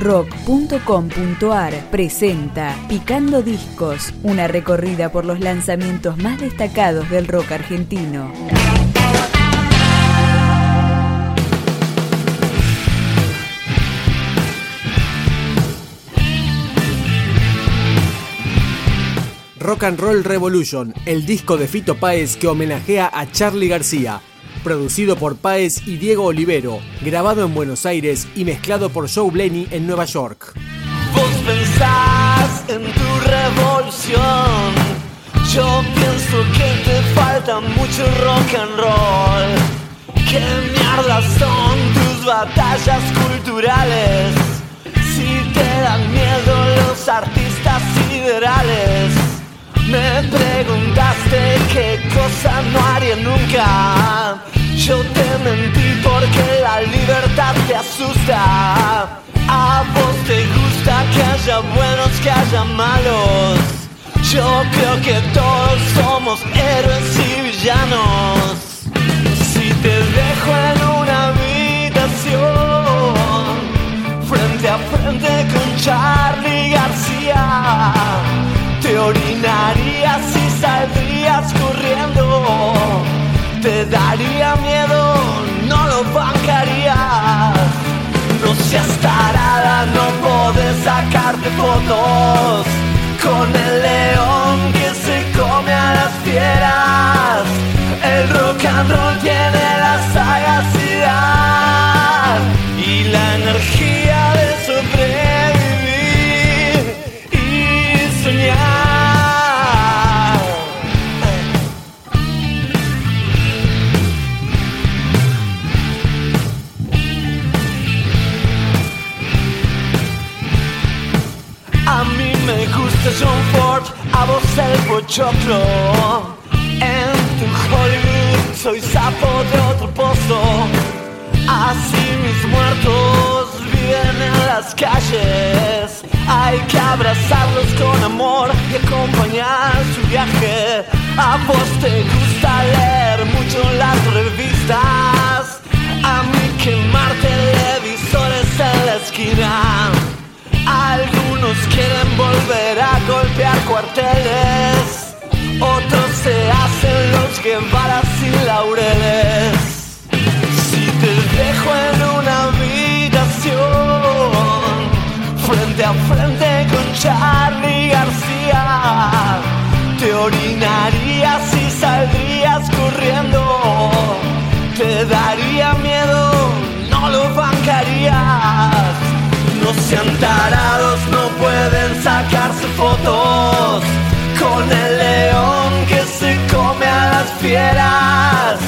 rock.com.ar presenta Picando Discos, una recorrida por los lanzamientos más destacados del rock argentino. Rock and Roll Revolution, el disco de Fito Páez que homenajea a Charlie García, producido por Páez y Diego Olivero, grabado en Buenos Aires y mezclado por Joe Blaney en Nueva York. Vos pensás en tu revolución, yo pienso que te falta mucho rock and roll. ¿Qué mierda son tus batallas culturales? Si te dan miedo los artistas siderales. Me preguntaste qué cosa no haría nunca. Yo te mentí porque la libertad te asusta. A vos te gusta que haya buenos, que haya malos. Yo creo que todos somos héroes y villanos. Si te dejo en una habitación, frente a frente con Charlie García, te orinarías y saldrías corriendo. Te daría miedo, seas tarada, no podés sacarte fotos el pochoclo. En tu Hollywood soy sapo de otro pozo. Así mis muertos viven en las calles. Hay que abrazarlos con amor y acompañar su viaje. A vos te gusta leer mucho las revistas. A mí quemar televisores en la esquina. Algunos quieren volver a golpear cuarteles, otros se hacen los Guevaras y laureles. Si te dejo en una habitación, frente a frente con Charlie García, te orinarías y saldrías fieras.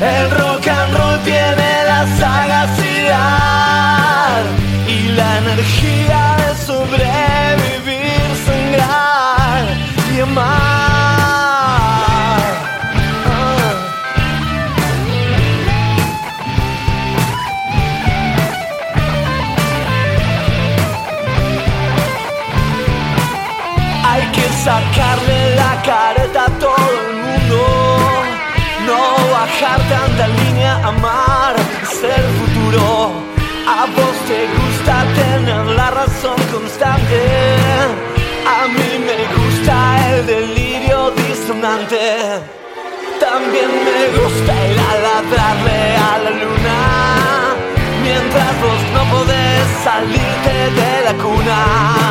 El rock and roll tiene la sagacidad y la energía de sobrevivir, amar es el futuro. A vos te gusta tener la razón constante. A mí me gusta el delirio disonante. También me gusta ir a ladrarle a la luna. Mientras vos no podés salirte de la cuna.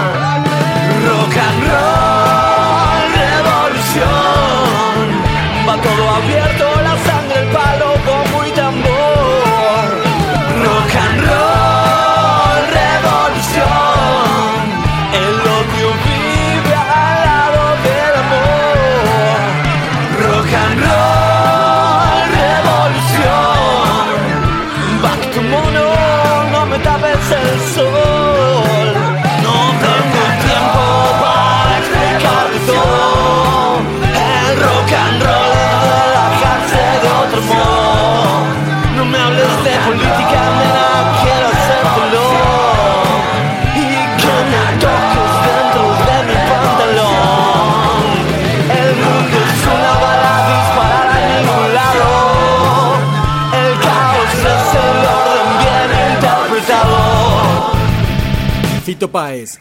Fito Páez.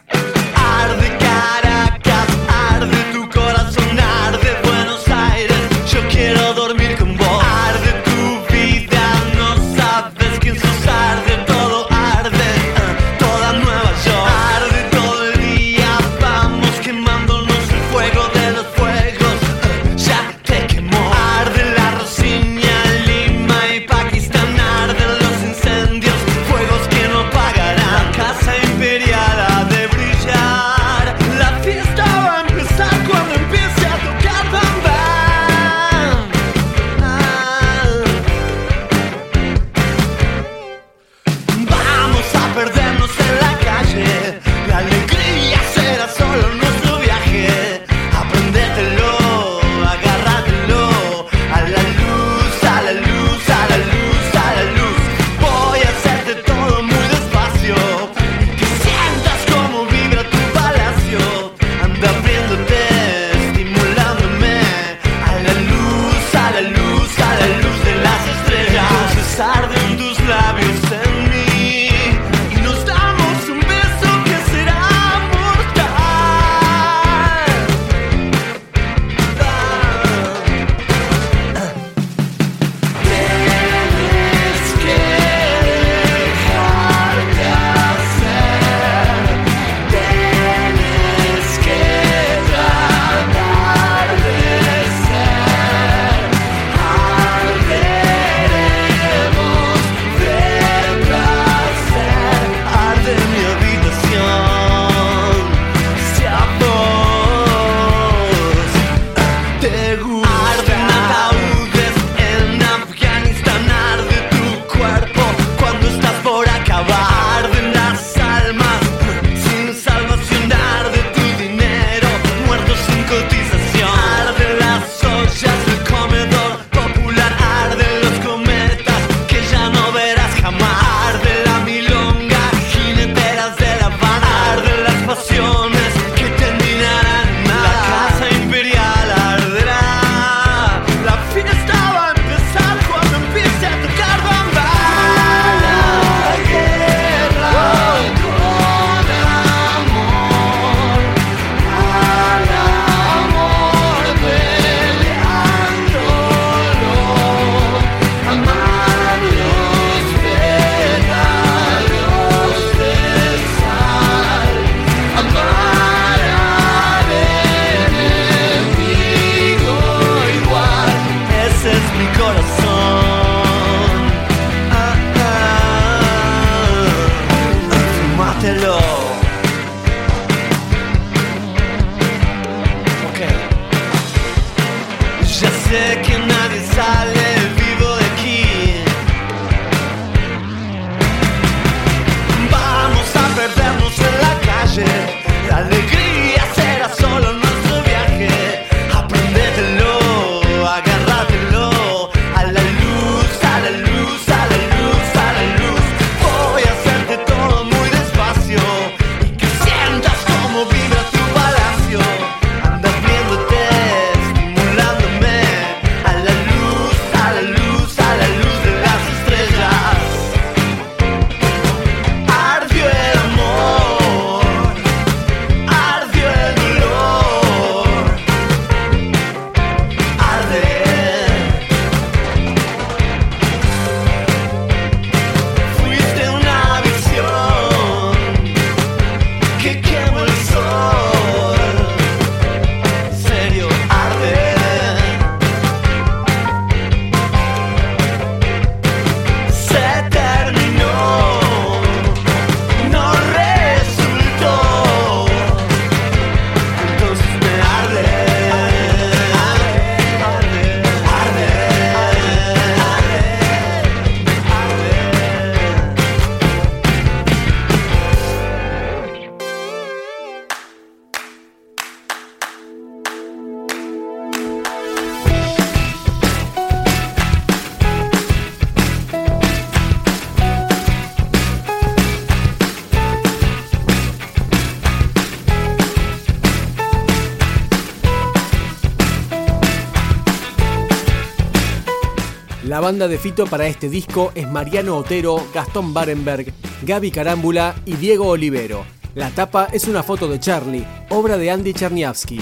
La banda de Fito para este disco es Mariano Otero, Gastón Barenberg, Gaby Carámbula y Diego Olivero. La tapa es una foto de Charlie, obra de Andy Cherniavsky.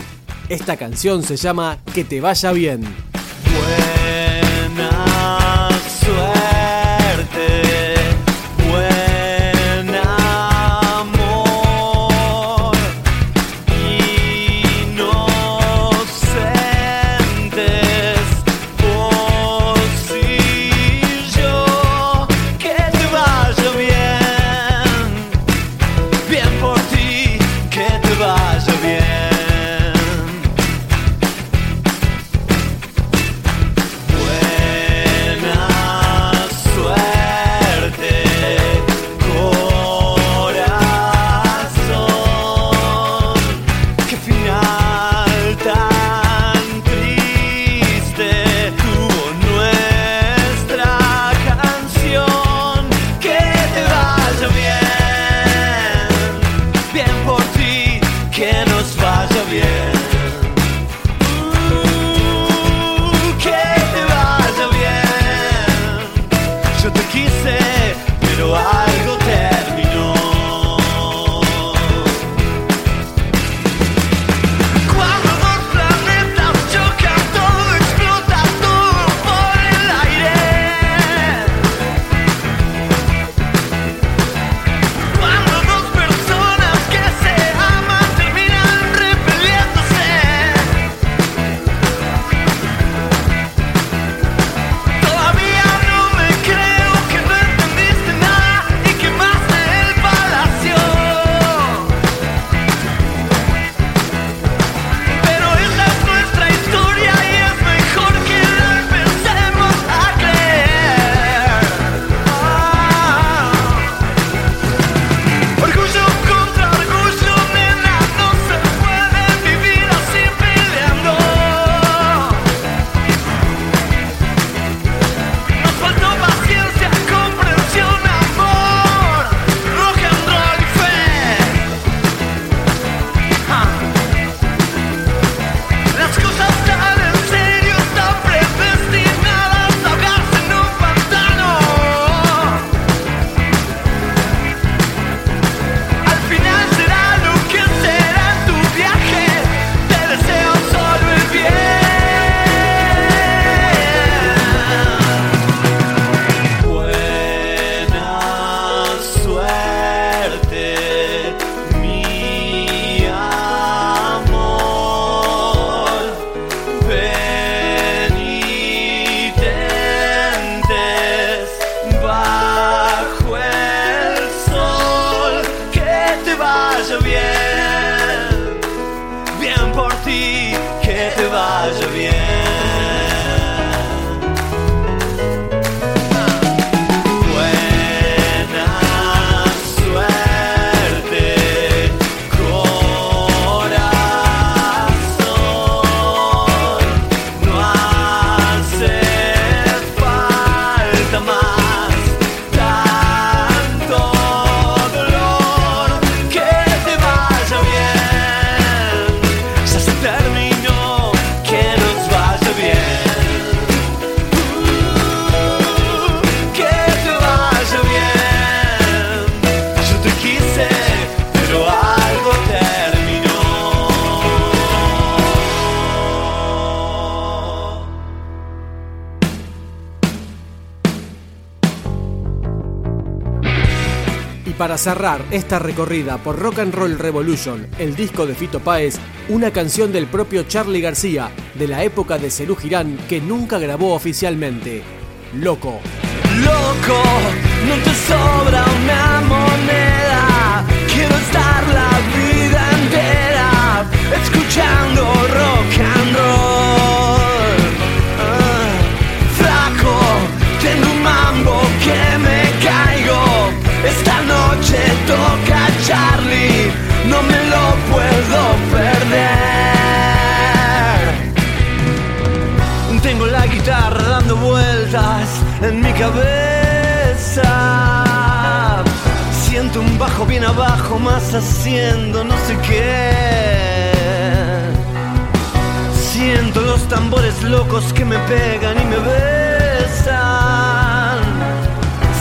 Esta canción se llama Que te vaya bien. Para cerrar esta recorrida por Rock and Roll Revolution, el disco de Fito Páez, una canción del propio Charlie García, de la época de Cerú Girán, que nunca grabó oficialmente. Loco. Loco, Siento un bajo bien abajo, más haciendo no sé qué. Siento los tambores locos que me pegan y me besan.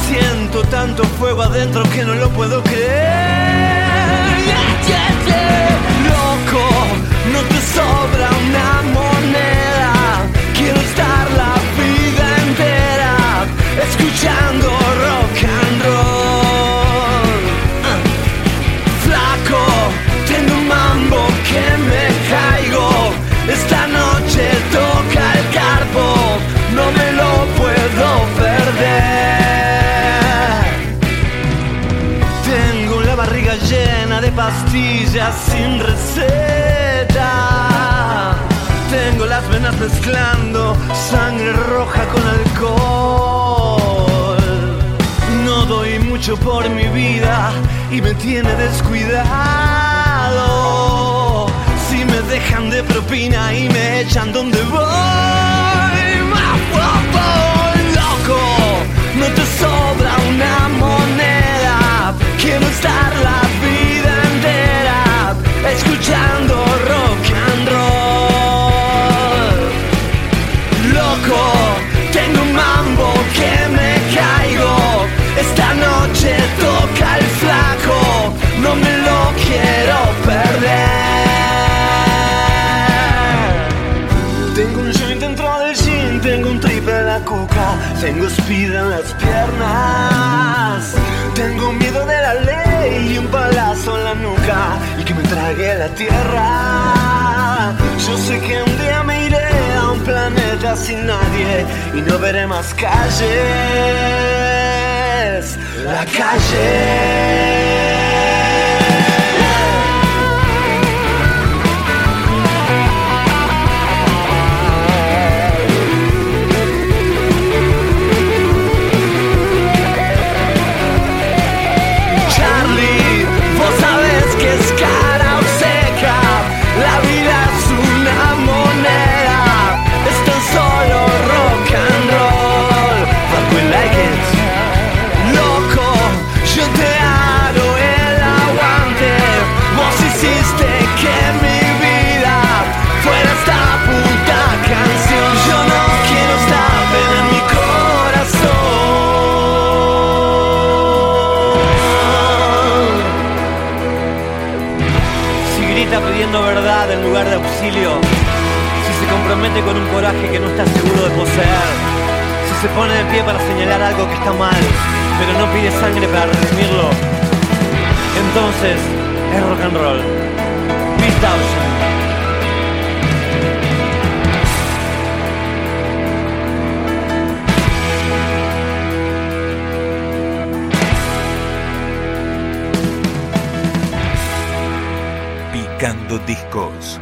Siento tanto fuego adentro que no lo puedo creer. Loco, no te sobra una moneda. Escuchando rock and roll. Ah. Flaco, tengo un mambo que me caigo. Esta noche toca el carpo, no me lo puedo perder. Tengo la barriga llena de pastillas sin receta. Tengo las venas mezclando sangre roja con alcohol. Mucho por mi vida y me tiene descuidado. Si me dejan de propina y me echan donde voy, más tengo speed en las piernas. Tengo miedo de la ley y un palazo en la nuca y que me trague la tierra. Yo sé que un día me iré a un planeta sin nadie y no veré más calles. La calle. Compromete con un coraje que no está seguro de poseer, si se pone de pie para señalar algo que está mal, pero no pide sangre para redimirlo, entonces es rock and roll. Thousand. Picando Discos.